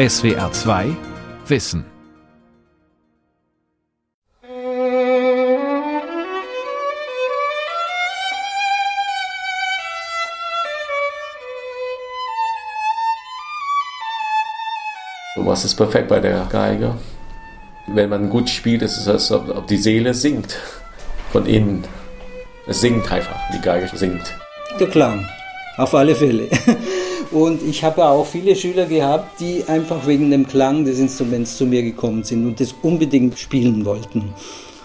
SWR 2 Wissen. Was ist perfekt bei der Geige? Wenn man gut spielt, ist es, als ob die Seele singt. Von innen. Es singt einfach, die Geige singt. Der Klang, auf alle Fälle. Und ich habe auch viele Schüler gehabt, die einfach wegen dem Klang des Instruments zu mir gekommen sind und das unbedingt spielen wollten.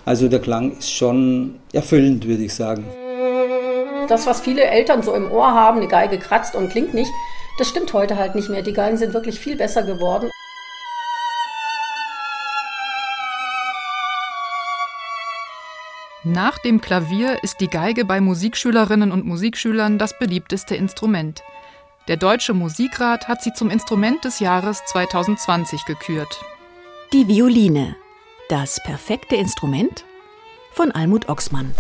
Also der Klang ist schon erfüllend, würde ich sagen. Das, was viele Eltern so im Ohr haben, eine Geige kratzt und klingt nicht, das stimmt heute halt nicht mehr. Die Geigen sind wirklich viel besser geworden. Nach dem Klavier ist die Geige bei Musikschülerinnen und Musikschülern das beliebteste Instrument. Der Deutsche Musikrat hat sie zum Instrument des Jahres 2020 gekürt. Die Violine. Das perfekte Instrument? Von Almut Oxmann.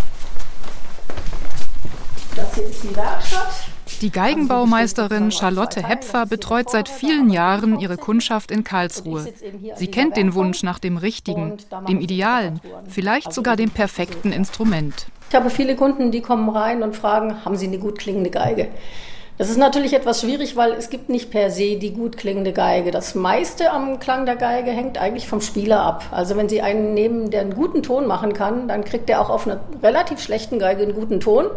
Das hier ist die Werkstatt. Die Geigenbaumeisterin Charlotte Hepfer betreut seit vielen Jahren ihre Kundschaft in Karlsruhe. Sie kennt den Wunsch nach dem richtigen, dem idealen, vielleicht sogar dem perfekten Instrument. Ich habe viele Kunden, die kommen rein und fragen, haben Sie eine gut klingende Geige? Das ist natürlich etwas schwierig, weil es gibt nicht per se die gut klingende Geige. Das meiste am Klang der Geige hängt eigentlich vom Spieler ab. Also wenn Sie einen nehmen, der einen guten Ton machen kann, dann kriegt er auch auf einer relativ schlechten Geige einen guten Ton.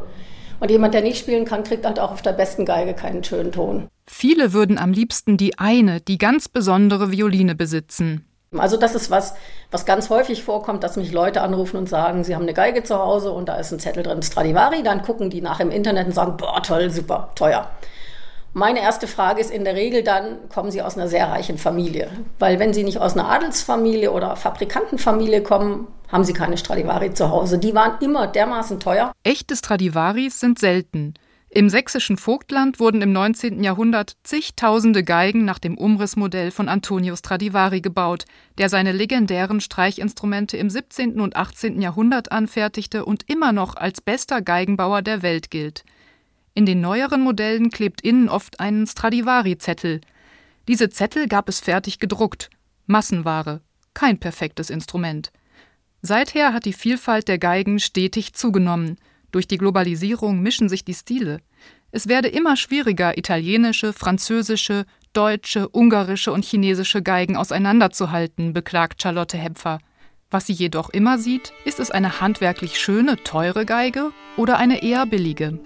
Und jemand, der nicht spielen kann, kriegt halt auch auf der besten Geige keinen schönen Ton. Viele würden am liebsten die eine, die ganz besondere Violine besitzen. Also das ist was, was ganz häufig vorkommt, dass mich Leute anrufen und sagen, sie haben eine Geige zu Hause und da ist ein Zettel drin Stradivari. Dann gucken die nach im Internet und sagen, boah, toll, super, teuer. Meine erste Frage ist in der Regel dann, kommen Sie aus einer sehr reichen Familie? Weil wenn Sie nicht aus einer Adelsfamilie oder Fabrikantenfamilie kommen, haben Sie keine Stradivari zu Hause. Die waren immer dermaßen teuer. Echte Stradivaris sind selten. Im sächsischen Vogtland wurden im 19. Jahrhundert zigtausende Geigen nach dem Umrissmodell von Antonio Stradivari gebaut, der seine legendären Streichinstrumente im 17. und 18. Jahrhundert anfertigte und immer noch als bester Geigenbauer der Welt gilt. In den neueren Modellen klebt innen oft ein Stradivari-Zettel. Diese Zettel gab es fertig gedruckt. Massenware. Kein perfektes Instrument. Seither hat die Vielfalt der Geigen stetig zugenommen. Durch die Globalisierung mischen sich die Stile. Es werde immer schwieriger, italienische, französische, deutsche, ungarische und chinesische Geigen auseinanderzuhalten, beklagt Charlotte Hepfer. Was sie jedoch immer sieht, ist es eine handwerklich schöne, teure Geige oder eine eher billige.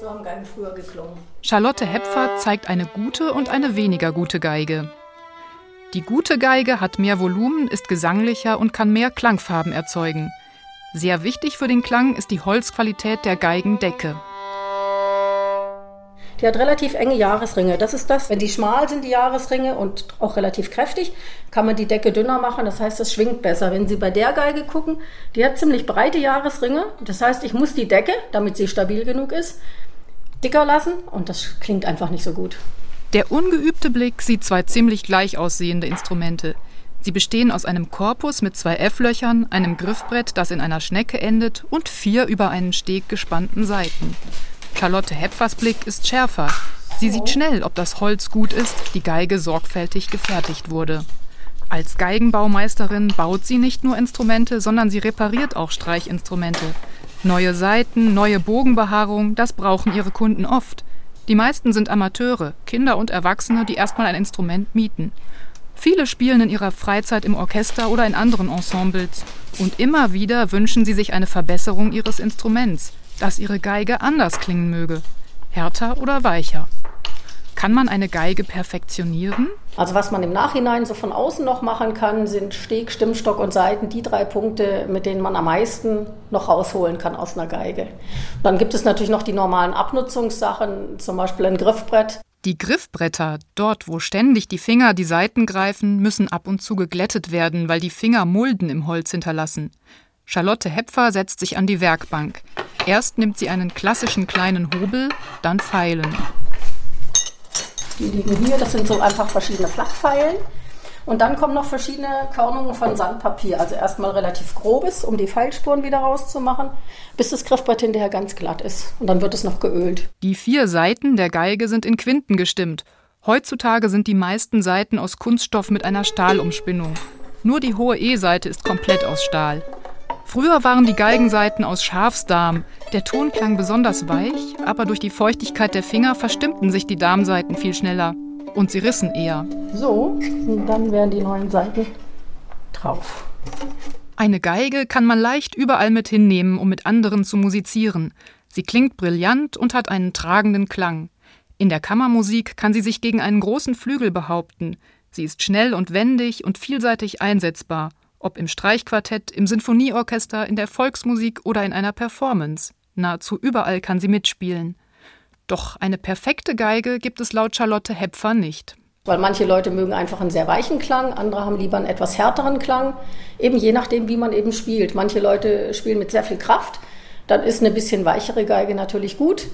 So haben Geigen früher geklungen. Charlotte Hepfer zeigt eine gute und eine weniger gute Geige. Die gute Geige hat mehr Volumen, ist gesanglicher und kann mehr Klangfarben erzeugen. Sehr wichtig für den Klang ist die Holzqualität der Geigendecke. Die hat relativ enge Jahresringe. Das ist das. Wenn die schmal sind, die Jahresringe, und auch relativ kräftig, kann man die Decke dünner machen. Das heißt, es schwingt besser. Wenn Sie bei der Geige gucken, die hat ziemlich breite Jahresringe. Das heißt, ich muss die Decke, damit sie stabil genug ist, dicker lassen und das klingt einfach nicht so gut. Der ungeübte Blick sieht zwei ziemlich gleich aussehende Instrumente. Sie bestehen aus einem Korpus mit zwei F-Löchern, einem Griffbrett, das in einer Schnecke endet, und vier über einen Steg gespannten Seiten. Charlotte Hepfers Blick ist schärfer. Sie sieht schnell, ob das Holz gut ist, die Geige sorgfältig gefertigt wurde. Als Geigenbaumeisterin baut sie nicht nur Instrumente, sondern sie repariert auch Streichinstrumente. Neue Saiten, neue Bogenbehaarung, das brauchen ihre Kunden oft. Die meisten sind Amateure, Kinder und Erwachsene, die erstmal ein Instrument mieten. Viele spielen in ihrer Freizeit im Orchester oder in anderen Ensembles. Und immer wieder wünschen sie sich eine Verbesserung ihres Instruments, dass ihre Geige anders klingen möge. Härter oder weicher. Kann man eine Geige perfektionieren? Also was man im Nachhinein so von außen noch machen kann, sind Steg, Stimmstock und Saiten, die drei Punkte, mit denen man am meisten noch rausholen kann aus einer Geige. Dann gibt es natürlich noch die normalen Abnutzungssachen, zum Beispiel ein Griffbrett. Die Griffbretter, dort wo ständig die Finger die Saiten greifen, müssen ab und zu geglättet werden, weil die Finger Mulden im Holz hinterlassen. Charlotte Hepfer setzt sich an die Werkbank. Erst nimmt sie einen klassischen kleinen Hobel, dann Pfeilen. Die liegen hier, das sind so einfach verschiedene Flachpfeilen. Und dann kommen noch verschiedene Körnungen von Sandpapier. Also erstmal relativ grobes, um die Pfeilspuren wieder rauszumachen, bis das Griffbrett hinterher ganz glatt ist. Und dann wird es noch geölt. Die vier Seiten der Geige sind in Quinten gestimmt. Heutzutage sind die meisten Saiten aus Kunststoff mit einer Stahlumspinnung. Nur die hohe E-Seite ist komplett aus Stahl. Früher waren die Geigensaiten aus Schafsdarm. Der Ton klang besonders weich, aber durch die Feuchtigkeit der Finger verstimmten sich die Darmsaiten viel schneller. Und sie rissen eher. So, und dann wären die neuen Seiten drauf. Eine Geige kann man leicht überall mit hinnehmen, um mit anderen zu musizieren. Sie klingt brillant und hat einen tragenden Klang. In der Kammermusik kann sie sich gegen einen großen Flügel behaupten. Sie ist schnell und wendig und vielseitig einsetzbar, ob im Streichquartett, im Sinfonieorchester, in der Volksmusik oder in einer Performance. Nahezu überall kann sie mitspielen. Doch eine perfekte Geige gibt es laut Charlotte Hepfer nicht. Weil manche Leute mögen einfach einen sehr weichen Klang, andere haben lieber einen etwas härteren Klang, eben je nachdem, wie man eben spielt. Manche Leute spielen mit sehr viel Kraft, dann ist eine bisschen weichere Geige natürlich gut.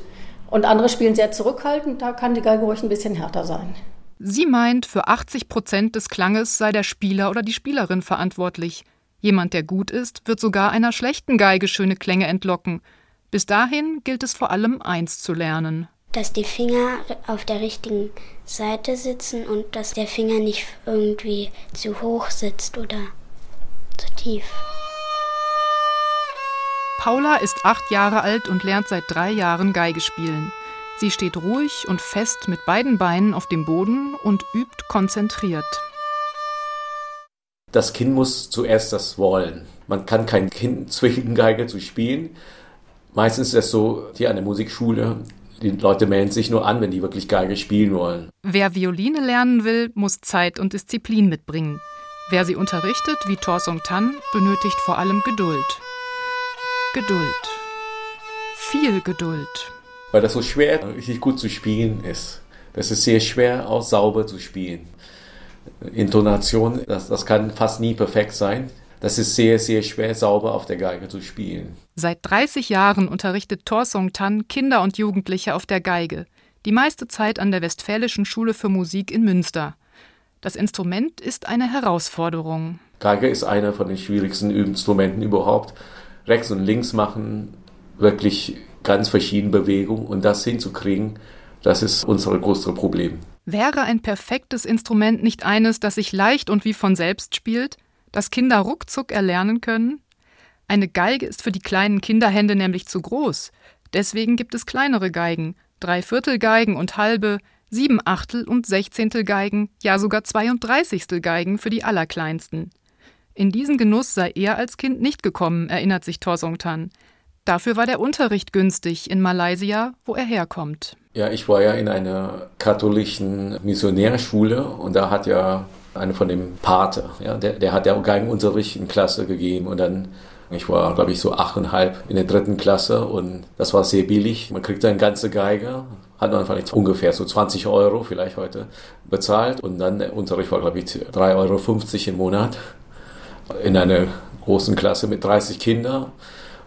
Und andere spielen sehr zurückhaltend, da kann die Geige ruhig ein bisschen härter sein. Sie meint, für 80 Prozent des Klanges sei der Spieler oder die Spielerin verantwortlich. Jemand, der gut ist, wird sogar einer schlechten Geige schöne Klänge entlocken. Bis dahin gilt es vor allem eins zu lernen dass die Finger auf der richtigen Seite sitzen und dass der Finger nicht irgendwie zu hoch sitzt oder zu tief. Paula ist acht Jahre alt und lernt seit drei Jahren Geige spielen. Sie steht ruhig und fest mit beiden Beinen auf dem Boden und übt konzentriert. Das Kind muss zuerst das wollen. Man kann kein Kind zwingen, Geige zu spielen. Meistens ist es so, hier an der Musikschule, die Leute melden sich nur an, wenn die wirklich Geige spielen wollen. Wer Violine lernen will, muss Zeit und Disziplin mitbringen. Wer sie unterrichtet, wie Torsong Tan, benötigt vor allem Geduld. Geduld. Viel Geduld. Weil das so schwer, richtig gut zu spielen ist. Das ist sehr schwer, auch sauber zu spielen. Intonation, das, das kann fast nie perfekt sein. Das ist sehr, sehr schwer, sauber auf der Geige zu spielen. Seit 30 Jahren unterrichtet Torsong Tan Kinder und Jugendliche auf der Geige. Die meiste Zeit an der Westfälischen Schule für Musik in Münster. Das Instrument ist eine Herausforderung. Geige ist einer von den schwierigsten Instrumenten überhaupt. Rechts und links machen, wirklich ganz verschiedene Bewegungen und das hinzukriegen, das ist unser größtes Problem. Wäre ein perfektes Instrument nicht eines, das sich leicht und wie von selbst spielt? Das Kinder ruckzuck erlernen können? Eine Geige ist für die kleinen Kinderhände nämlich zu groß. Deswegen gibt es kleinere Geigen, Dreiviertelgeigen und halbe, sieben Achtel und Sechzehntel Geigen, ja sogar Zweiunddreißigstel Geigen für die Allerkleinsten. In diesen Genuss sei er als Kind nicht gekommen, erinnert sich Torsong Tan. Dafür war der Unterricht günstig in Malaysia, wo er herkommt. Ja, ich war ja in einer katholischen Missionärschule und da hat ja einer von dem Pate, ja, der, der hat ja Geigenunterricht in Klasse gegeben und dann, ich war, glaube ich, so achteinhalb in der dritten Klasse und das war sehr billig. Man kriegt eine ganze Geige, hat man vielleicht ungefähr so 20 Euro vielleicht heute bezahlt und dann der Unterricht war, glaube ich, 3,50 Euro im Monat in einer großen Klasse mit 30 Kindern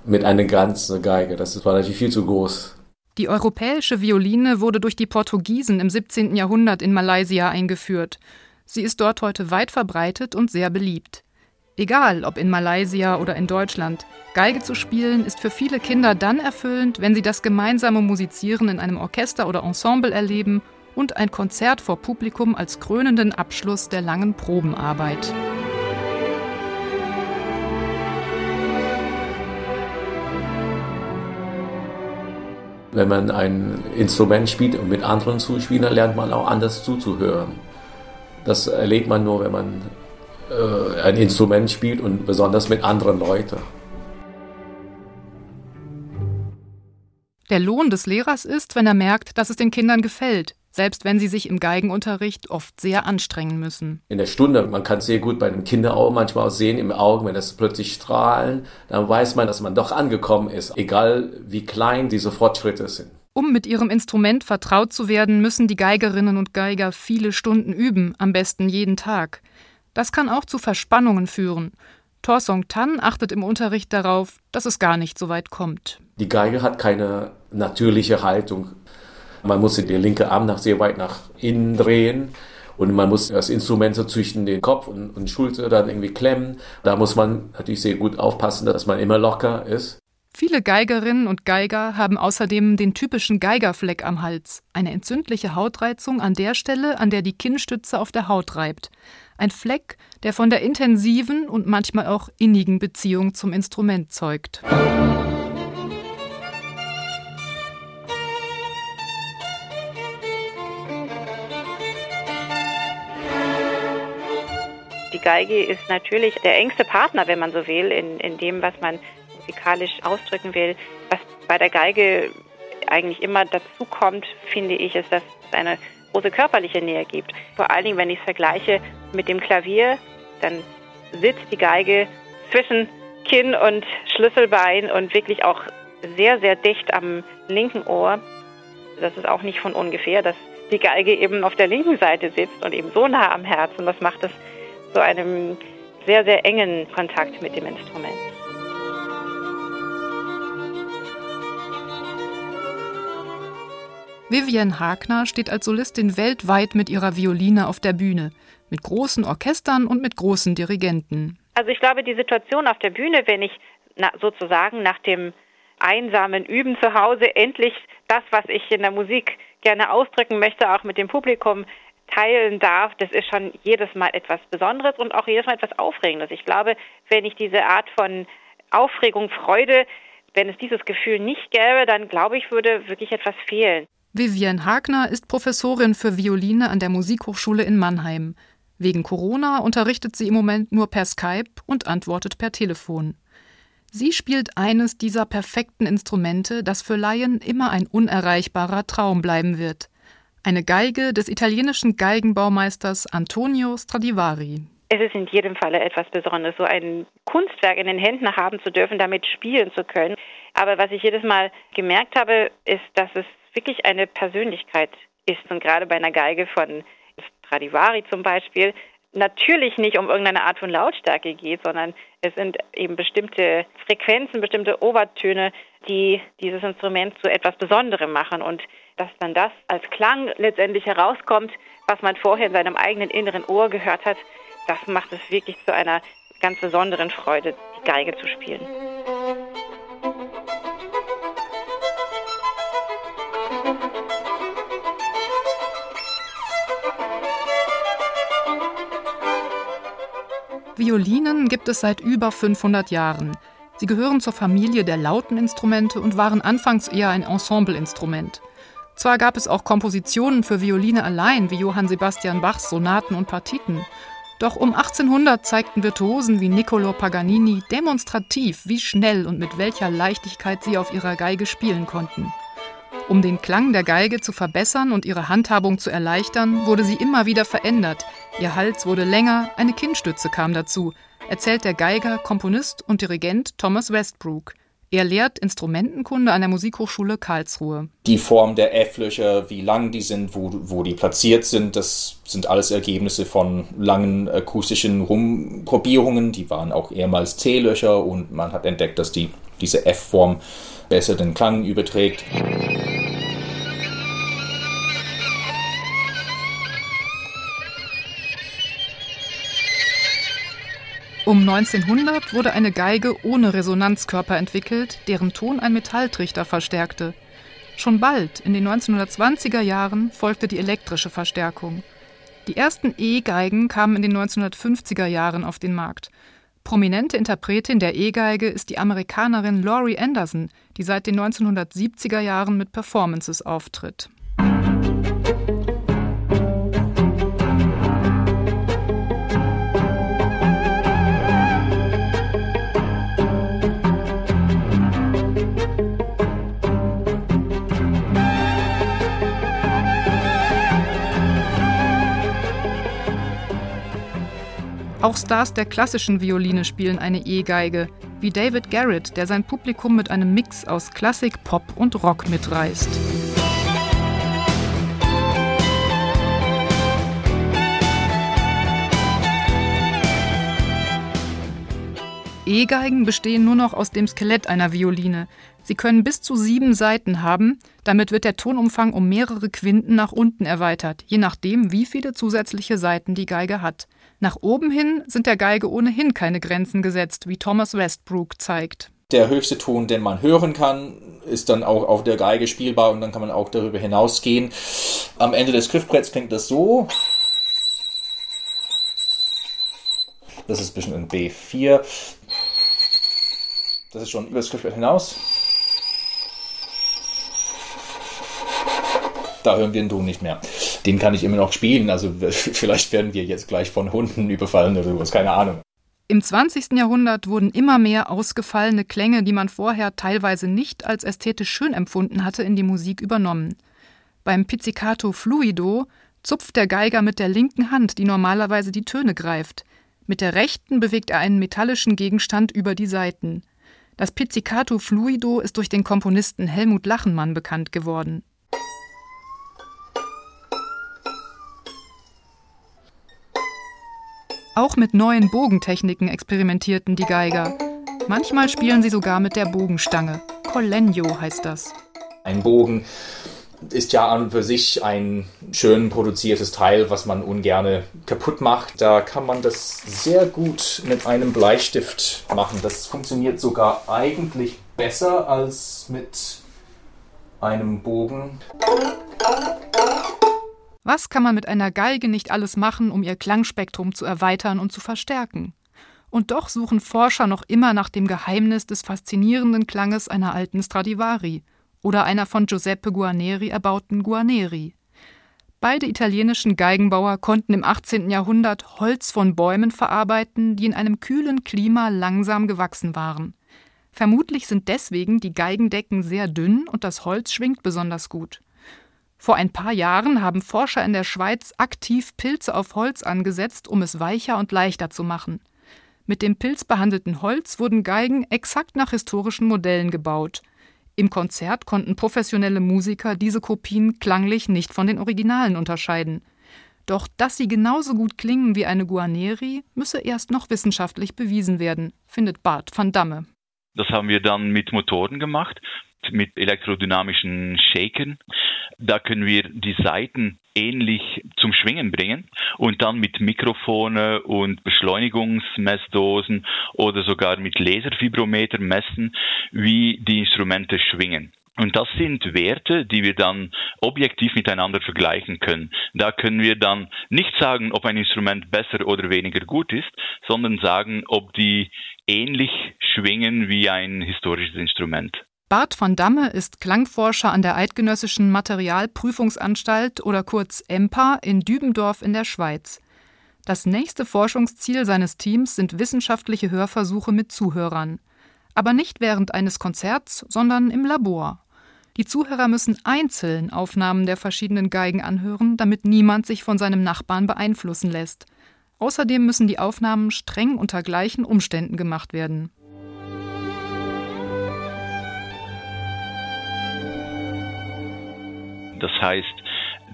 mit einer ganzen Geige. Das war natürlich viel zu groß. Die europäische Violine wurde durch die Portugiesen im 17. Jahrhundert in Malaysia eingeführt. Sie ist dort heute weit verbreitet und sehr beliebt. Egal, ob in Malaysia oder in Deutschland, Geige zu spielen ist für viele Kinder dann erfüllend, wenn sie das gemeinsame Musizieren in einem Orchester oder Ensemble erleben und ein Konzert vor Publikum als krönenden Abschluss der langen Probenarbeit. Wenn man ein Instrument spielt und mit anderen zuspielt, lernt man auch anders zuzuhören. Das erlebt man nur, wenn man äh, ein Instrument spielt und besonders mit anderen Leuten. Der Lohn des Lehrers ist, wenn er merkt, dass es den Kindern gefällt, selbst wenn sie sich im Geigenunterricht oft sehr anstrengen müssen. In der Stunde, man kann sehr gut bei den Kindern auch manchmal auch sehen im Augen, wenn das plötzlich strahlen, dann weiß man, dass man doch angekommen ist, egal wie klein diese Fortschritte sind. Um mit ihrem Instrument vertraut zu werden, müssen die Geigerinnen und Geiger viele Stunden üben, am besten jeden Tag. Das kann auch zu Verspannungen führen. Torsong Tan achtet im Unterricht darauf, dass es gar nicht so weit kommt. Die Geige hat keine natürliche Haltung. Man muss den linken Arm nach sehr weit nach innen drehen und man muss das Instrument so zwischen den Kopf und, und Schulter dann irgendwie klemmen. Da muss man natürlich sehr gut aufpassen, dass man immer locker ist. Viele Geigerinnen und Geiger haben außerdem den typischen Geigerfleck am Hals, eine entzündliche Hautreizung an der Stelle, an der die Kinnstütze auf der Haut reibt. Ein Fleck, der von der intensiven und manchmal auch innigen Beziehung zum Instrument zeugt. Die Geige ist natürlich der engste Partner, wenn man so will, in, in dem, was man musikalisch ausdrücken will. Was bei der Geige eigentlich immer dazu kommt, finde ich, ist, dass es eine große körperliche Nähe gibt. Vor allen Dingen, wenn ich es vergleiche mit dem Klavier, dann sitzt die Geige zwischen Kinn und Schlüsselbein und wirklich auch sehr, sehr dicht am linken Ohr. Das ist auch nicht von ungefähr, dass die Geige eben auf der linken Seite sitzt und eben so nah am Herzen. Das macht es zu einem sehr, sehr engen Kontakt mit dem Instrument. Vivian Hagner steht als Solistin weltweit mit ihrer Violine auf der Bühne, mit großen Orchestern und mit großen Dirigenten. Also ich glaube, die Situation auf der Bühne, wenn ich na, sozusagen nach dem einsamen Üben zu Hause endlich das, was ich in der Musik gerne ausdrücken möchte, auch mit dem Publikum teilen darf, das ist schon jedes Mal etwas Besonderes und auch jedes Mal etwas Aufregendes. Ich glaube, wenn ich diese Art von Aufregung, Freude, wenn es dieses Gefühl nicht gäbe, dann glaube ich, würde wirklich etwas fehlen. Vivian Hagner ist Professorin für Violine an der Musikhochschule in Mannheim. Wegen Corona unterrichtet sie im Moment nur per Skype und antwortet per Telefon. Sie spielt eines dieser perfekten Instrumente, das für Laien immer ein unerreichbarer Traum bleiben wird eine Geige des italienischen Geigenbaumeisters Antonio Stradivari. Es ist in jedem Falle etwas Besonderes, so ein Kunstwerk in den Händen haben zu dürfen, damit spielen zu können. Aber was ich jedes Mal gemerkt habe, ist, dass es wirklich eine Persönlichkeit ist. Und gerade bei einer Geige von Stradivari zum Beispiel, natürlich nicht um irgendeine Art von Lautstärke geht, sondern es sind eben bestimmte Frequenzen, bestimmte Obertöne, die dieses Instrument zu etwas Besonderem machen und dass dann das als Klang letztendlich herauskommt, was man vorher in seinem eigenen inneren Ohr gehört hat, das macht es wirklich zu einer ganz besonderen Freude, die Geige zu spielen. Violinen gibt es seit über 500 Jahren. Sie gehören zur Familie der lauten Instrumente und waren anfangs eher ein Ensembleinstrument. Zwar gab es auch Kompositionen für Violine allein, wie Johann Sebastian Bachs Sonaten und Partiten, doch um 1800 zeigten Virtuosen wie Niccolo Paganini demonstrativ, wie schnell und mit welcher Leichtigkeit sie auf ihrer Geige spielen konnten. Um den Klang der Geige zu verbessern und ihre Handhabung zu erleichtern, wurde sie immer wieder verändert. Ihr Hals wurde länger, eine Kinnstütze kam dazu, erzählt der Geiger, Komponist und Dirigent Thomas Westbrook. Er lehrt Instrumentenkunde an der Musikhochschule Karlsruhe. Die Form der F-Löcher, wie lang die sind, wo, wo die platziert sind, das sind alles Ergebnisse von langen akustischen Rumprobierungen. Die waren auch ehemals C-Löcher und man hat entdeckt, dass die, diese F-Form besser den Klang überträgt. Um 1900 wurde eine Geige ohne Resonanzkörper entwickelt, deren Ton ein Metalltrichter verstärkte. Schon bald, in den 1920er Jahren, folgte die elektrische Verstärkung. Die ersten E-Geigen kamen in den 1950er Jahren auf den Markt. Prominente Interpretin der E-Geige ist die Amerikanerin Laurie Anderson, die seit den 1970er Jahren mit Performances auftritt. Auch Stars der klassischen Violine spielen eine E-Geige, wie David Garrett, der sein Publikum mit einem Mix aus Klassik, Pop und Rock mitreißt. E-Geigen bestehen nur noch aus dem Skelett einer Violine. Sie können bis zu sieben Saiten haben, damit wird der Tonumfang um mehrere Quinten nach unten erweitert, je nachdem, wie viele zusätzliche Saiten die Geige hat. Nach oben hin sind der Geige ohnehin keine Grenzen gesetzt, wie Thomas Westbrook zeigt. Der höchste Ton, den man hören kann, ist dann auch auf der Geige spielbar und dann kann man auch darüber hinausgehen. Am Ende des Griffbretts klingt das so. Das ist ein bisschen ein B4. Das ist schon über das Griffbrett hinaus. Da hören wir den Ton nicht mehr. Den kann ich immer noch spielen. Also vielleicht werden wir jetzt gleich von Hunden überfallen oder sowas. Keine Ahnung. Im 20. Jahrhundert wurden immer mehr ausgefallene Klänge, die man vorher teilweise nicht als ästhetisch schön empfunden hatte, in die Musik übernommen. Beim Pizzicato Fluido zupft der Geiger mit der linken Hand, die normalerweise die Töne greift. Mit der rechten bewegt er einen metallischen Gegenstand über die Saiten. Das Pizzicato Fluido ist durch den Komponisten Helmut Lachenmann bekannt geworden. Auch mit neuen Bogentechniken experimentierten die Geiger. Manchmal spielen sie sogar mit der Bogenstange. Collegno heißt das. Ein Bogen ist ja an und für sich ein schön produziertes Teil, was man ungern kaputt macht. Da kann man das sehr gut mit einem Bleistift machen. Das funktioniert sogar eigentlich besser als mit einem Bogen. Was kann man mit einer Geige nicht alles machen, um ihr Klangspektrum zu erweitern und zu verstärken? Und doch suchen Forscher noch immer nach dem Geheimnis des faszinierenden Klanges einer alten Stradivari oder einer von Giuseppe Guarneri erbauten Guarneri. Beide italienischen Geigenbauer konnten im 18. Jahrhundert Holz von Bäumen verarbeiten, die in einem kühlen Klima langsam gewachsen waren. Vermutlich sind deswegen die Geigendecken sehr dünn und das Holz schwingt besonders gut. Vor ein paar Jahren haben Forscher in der Schweiz aktiv Pilze auf Holz angesetzt, um es weicher und leichter zu machen. Mit dem pilzbehandelten Holz wurden Geigen exakt nach historischen Modellen gebaut. Im Konzert konnten professionelle Musiker diese Kopien klanglich nicht von den Originalen unterscheiden. Doch dass sie genauso gut klingen wie eine Guarneri, müsse erst noch wissenschaftlich bewiesen werden, findet Bart van Damme. Das haben wir dann mit Motoren gemacht mit elektrodynamischen Shakern. Da können wir die Saiten ähnlich zum Schwingen bringen und dann mit Mikrofone und Beschleunigungsmessdosen oder sogar mit Laserfibrometer messen, wie die Instrumente schwingen. Und das sind Werte, die wir dann objektiv miteinander vergleichen können. Da können wir dann nicht sagen, ob ein Instrument besser oder weniger gut ist, sondern sagen, ob die ähnlich schwingen wie ein historisches Instrument. Bart von Damme ist Klangforscher an der Eidgenössischen Materialprüfungsanstalt oder kurz EMPA in Dübendorf in der Schweiz. Das nächste Forschungsziel seines Teams sind wissenschaftliche Hörversuche mit Zuhörern. Aber nicht während eines Konzerts, sondern im Labor. Die Zuhörer müssen einzeln Aufnahmen der verschiedenen Geigen anhören, damit niemand sich von seinem Nachbarn beeinflussen lässt. Außerdem müssen die Aufnahmen streng unter gleichen Umständen gemacht werden. Das heißt,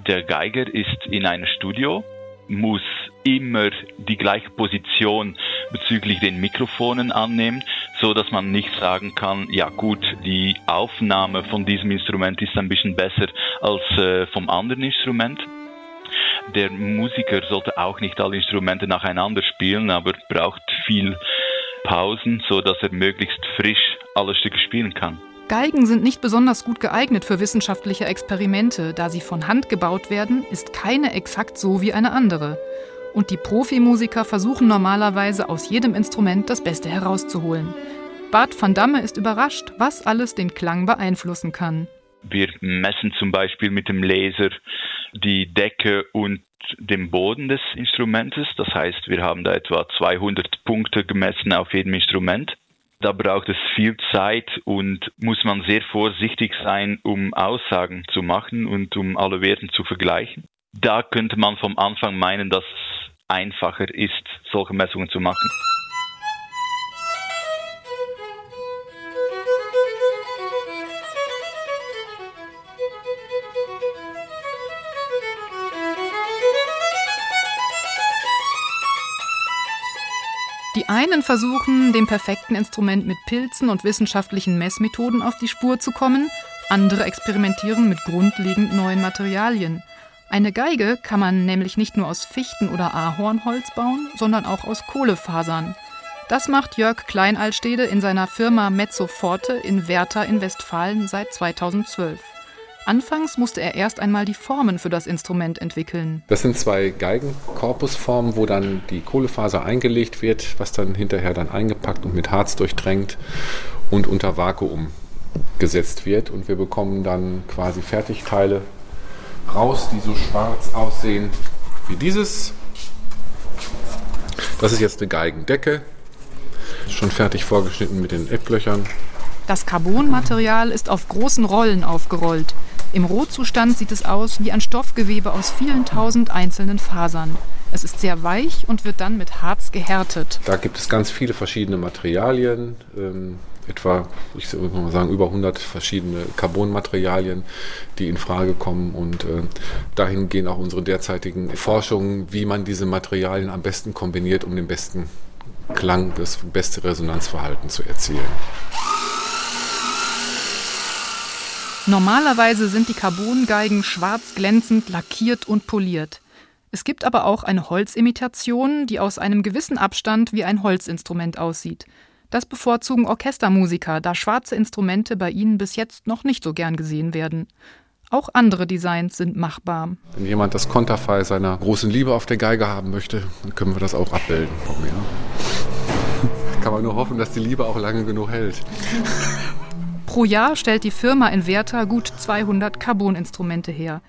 der Geiger ist in einem Studio, muss immer die gleiche Position bezüglich den Mikrofonen annehmen, so dass man nicht sagen kann, ja gut, die Aufnahme von diesem Instrument ist ein bisschen besser als äh, vom anderen Instrument. Der Musiker sollte auch nicht alle Instrumente nacheinander spielen, aber braucht viel Pausen, so dass er möglichst frisch alle Stücke spielen kann. Geigen sind nicht besonders gut geeignet für wissenschaftliche Experimente, da sie von Hand gebaut werden, ist keine exakt so wie eine andere. Und die Profimusiker versuchen normalerweise aus jedem Instrument das Beste herauszuholen. Bart van Damme ist überrascht, was alles den Klang beeinflussen kann. Wir messen zum Beispiel mit dem Laser die Decke und den Boden des Instrumentes. Das heißt, wir haben da etwa 200 Punkte gemessen auf jedem Instrument. Da braucht es viel Zeit und muss man sehr vorsichtig sein, um Aussagen zu machen und um alle Werten zu vergleichen. Da könnte man vom Anfang meinen, dass es einfacher ist, solche Messungen zu machen. Einen versuchen, dem perfekten Instrument mit Pilzen und wissenschaftlichen Messmethoden auf die Spur zu kommen, andere experimentieren mit grundlegend neuen Materialien. Eine Geige kann man nämlich nicht nur aus Fichten oder Ahornholz bauen, sondern auch aus Kohlefasern. Das macht Jörg Kleinalstede in seiner Firma Mezzoforte in Werther in Westfalen seit 2012. Anfangs musste er erst einmal die Formen für das Instrument entwickeln. Das sind zwei Geigenkorpusformen, wo dann die Kohlefaser eingelegt wird, was dann hinterher dann eingepackt und mit Harz durchtränkt und unter Vakuum gesetzt wird. Und wir bekommen dann quasi Fertigteile raus, die so schwarz aussehen wie dieses. Das ist jetzt eine Geigendecke, schon fertig vorgeschnitten mit den Ecklöchern. Das Carbonmaterial ist auf großen Rollen aufgerollt. Im Rohzustand sieht es aus wie ein Stoffgewebe aus vielen tausend einzelnen Fasern. Es ist sehr weich und wird dann mit Harz gehärtet. Da gibt es ganz viele verschiedene Materialien, ähm, etwa, ich würde mal sagen, über 100 verschiedene Carbonmaterialien, die in Frage kommen. Und äh, dahin gehen auch unsere derzeitigen Forschungen, wie man diese Materialien am besten kombiniert, um den besten Klang, das beste Resonanzverhalten zu erzielen. Normalerweise sind die Carbongeigen schwarz glänzend, lackiert und poliert. Es gibt aber auch eine Holzimitation, die aus einem gewissen Abstand wie ein Holzinstrument aussieht. Das bevorzugen Orchestermusiker, da schwarze Instrumente bei ihnen bis jetzt noch nicht so gern gesehen werden. Auch andere Designs sind machbar. Wenn jemand das Konterfei seiner großen Liebe auf der Geige haben möchte, dann können wir das auch abbilden. Kann man nur hoffen, dass die Liebe auch lange genug hält. Pro Jahr stellt die Firma in Werther gut 200 Carboninstrumente her.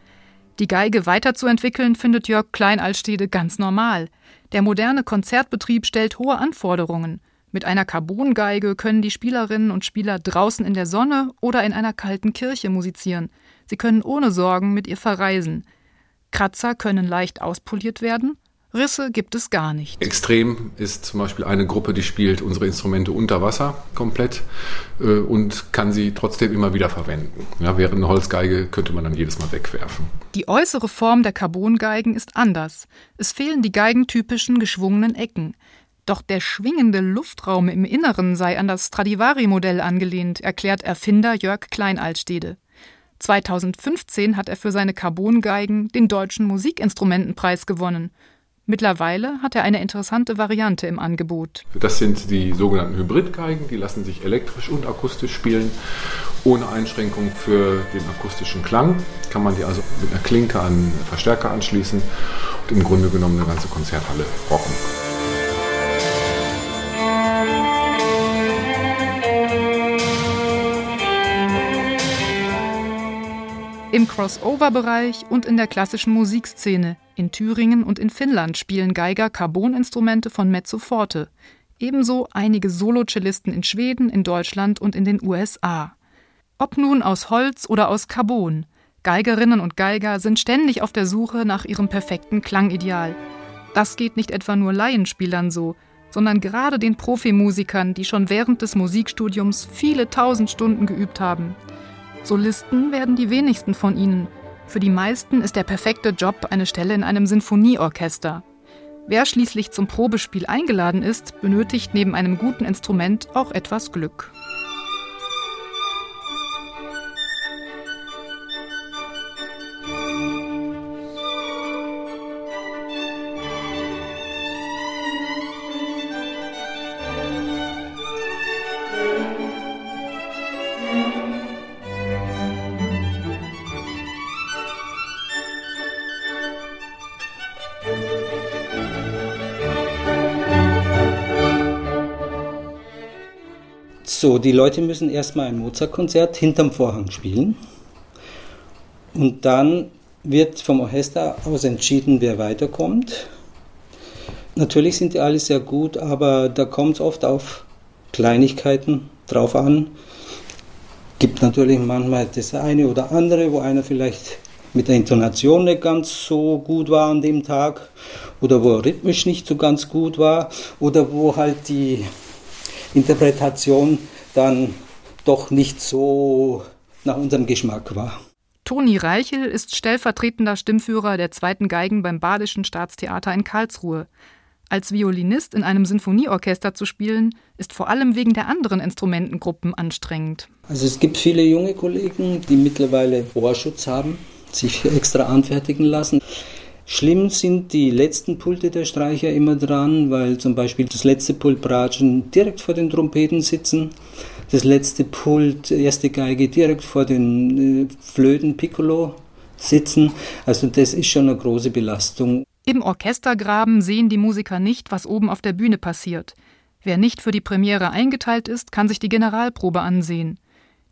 Die Geige weiterzuentwickeln findet Jörg Kleinalstede ganz normal. Der moderne Konzertbetrieb stellt hohe Anforderungen. Mit einer Carbongeige können die Spielerinnen und Spieler draußen in der Sonne oder in einer kalten Kirche musizieren. Sie können ohne Sorgen mit ihr verreisen. Kratzer können leicht auspoliert werden Risse gibt es gar nicht. Extrem ist zum Beispiel eine Gruppe, die spielt unsere Instrumente unter Wasser komplett äh, und kann sie trotzdem immer wieder verwenden. Ja, während eine Holzgeige könnte man dann jedes Mal wegwerfen. Die äußere Form der Carbongeigen ist anders. Es fehlen die geigentypischen geschwungenen Ecken. Doch der schwingende Luftraum im Inneren sei an das Stradivari-Modell angelehnt, erklärt Erfinder Jörg Kleinaltstede. 2015 hat er für seine Carbongeigen den Deutschen Musikinstrumentenpreis gewonnen. Mittlerweile hat er eine interessante Variante im Angebot. Das sind die sogenannten Hybridgeigen, die lassen sich elektrisch und akustisch spielen. Ohne Einschränkung für den akustischen Klang kann man die also mit einer Klinke an Verstärker anschließen und im Grunde genommen eine ganze Konzerthalle rocken. Im Crossover-Bereich und in der klassischen Musikszene in Thüringen und in Finnland spielen Geiger Carboninstrumente von Mezzoforte, ebenso einige Solocellisten in Schweden, in Deutschland und in den USA. Ob nun aus Holz oder aus Carbon, Geigerinnen und Geiger sind ständig auf der Suche nach ihrem perfekten Klangideal. Das geht nicht etwa nur Laienspielern so, sondern gerade den Profimusikern, die schon während des Musikstudiums viele tausend Stunden geübt haben – Solisten werden die wenigsten von ihnen. Für die meisten ist der perfekte Job eine Stelle in einem Sinfonieorchester. Wer schließlich zum Probespiel eingeladen ist, benötigt neben einem guten Instrument auch etwas Glück. So, die Leute müssen erstmal ein Mozart-Konzert hinterm Vorhang spielen. Und dann wird vom Orchester aus entschieden, wer weiterkommt. Natürlich sind die alle sehr gut, aber da kommt es oft auf Kleinigkeiten drauf an. Gibt natürlich manchmal das eine oder andere, wo einer vielleicht mit der Intonation nicht ganz so gut war an dem Tag oder wo er rhythmisch nicht so ganz gut war oder wo halt die Interpretation dann doch nicht so nach unserem Geschmack war. Toni Reichel ist stellvertretender Stimmführer der zweiten Geigen beim Badischen Staatstheater in Karlsruhe. Als Violinist in einem Sinfonieorchester zu spielen, ist vor allem wegen der anderen Instrumentengruppen anstrengend. Also es gibt viele junge Kollegen, die mittlerweile Ohrschutz haben, sich extra anfertigen lassen. Schlimm sind die letzten Pulte der Streicher immer dran, weil zum Beispiel das letzte Pult Bratschen direkt vor den Trompeten sitzen, das letzte Pult erste Geige direkt vor den äh, Flöten Piccolo sitzen. Also das ist schon eine große Belastung. Im Orchestergraben sehen die Musiker nicht, was oben auf der Bühne passiert. Wer nicht für die Premiere eingeteilt ist, kann sich die Generalprobe ansehen.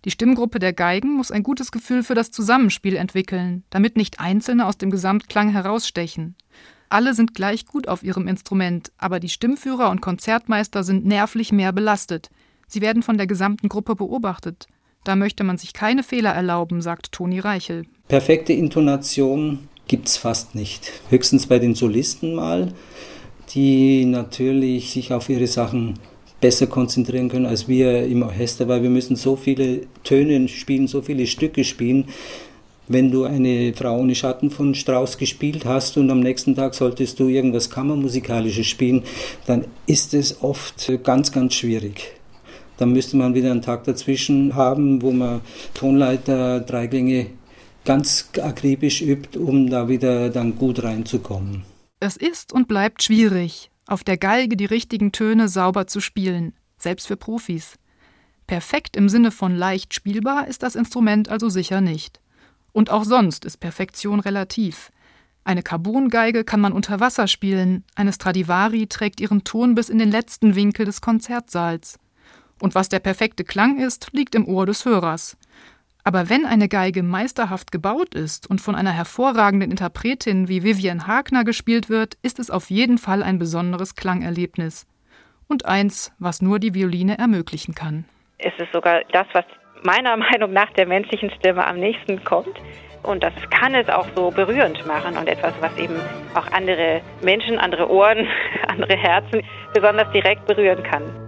Die Stimmgruppe der Geigen muss ein gutes Gefühl für das Zusammenspiel entwickeln, damit nicht Einzelne aus dem Gesamtklang herausstechen. Alle sind gleich gut auf ihrem Instrument, aber die Stimmführer und Konzertmeister sind nervlich mehr belastet. Sie werden von der gesamten Gruppe beobachtet. Da möchte man sich keine Fehler erlauben, sagt Toni Reichel. Perfekte Intonation gibt es fast nicht. Höchstens bei den Solisten mal, die natürlich sich auf ihre Sachen besser konzentrieren können als wir im Orchester, weil wir müssen so viele Töne spielen, so viele Stücke spielen. Wenn du eine Frau ohne Schatten von Strauss gespielt hast und am nächsten Tag solltest du irgendwas Kammermusikalisches spielen, dann ist es oft ganz, ganz schwierig. Dann müsste man wieder einen Tag dazwischen haben, wo man Tonleiter, Dreiklänge ganz akribisch übt, um da wieder dann gut reinzukommen. Es ist und bleibt schwierig, auf der Geige die richtigen Töne sauber zu spielen, selbst für Profis. Perfekt im Sinne von leicht spielbar ist das Instrument also sicher nicht. Und auch sonst ist Perfektion relativ. Eine Carbongeige kann man unter Wasser spielen, eine Stradivari trägt ihren Ton bis in den letzten Winkel des Konzertsaals. Und was der perfekte Klang ist, liegt im Ohr des Hörers. Aber wenn eine Geige meisterhaft gebaut ist und von einer hervorragenden Interpretin wie Vivian Hagner gespielt wird, ist es auf jeden Fall ein besonderes Klangerlebnis. Und eins, was nur die Violine ermöglichen kann. Es ist sogar das, was meiner Meinung nach der menschlichen Stimme am nächsten kommt. Und das kann es auch so berührend machen und etwas, was eben auch andere Menschen, andere Ohren, andere Herzen besonders direkt berühren kann.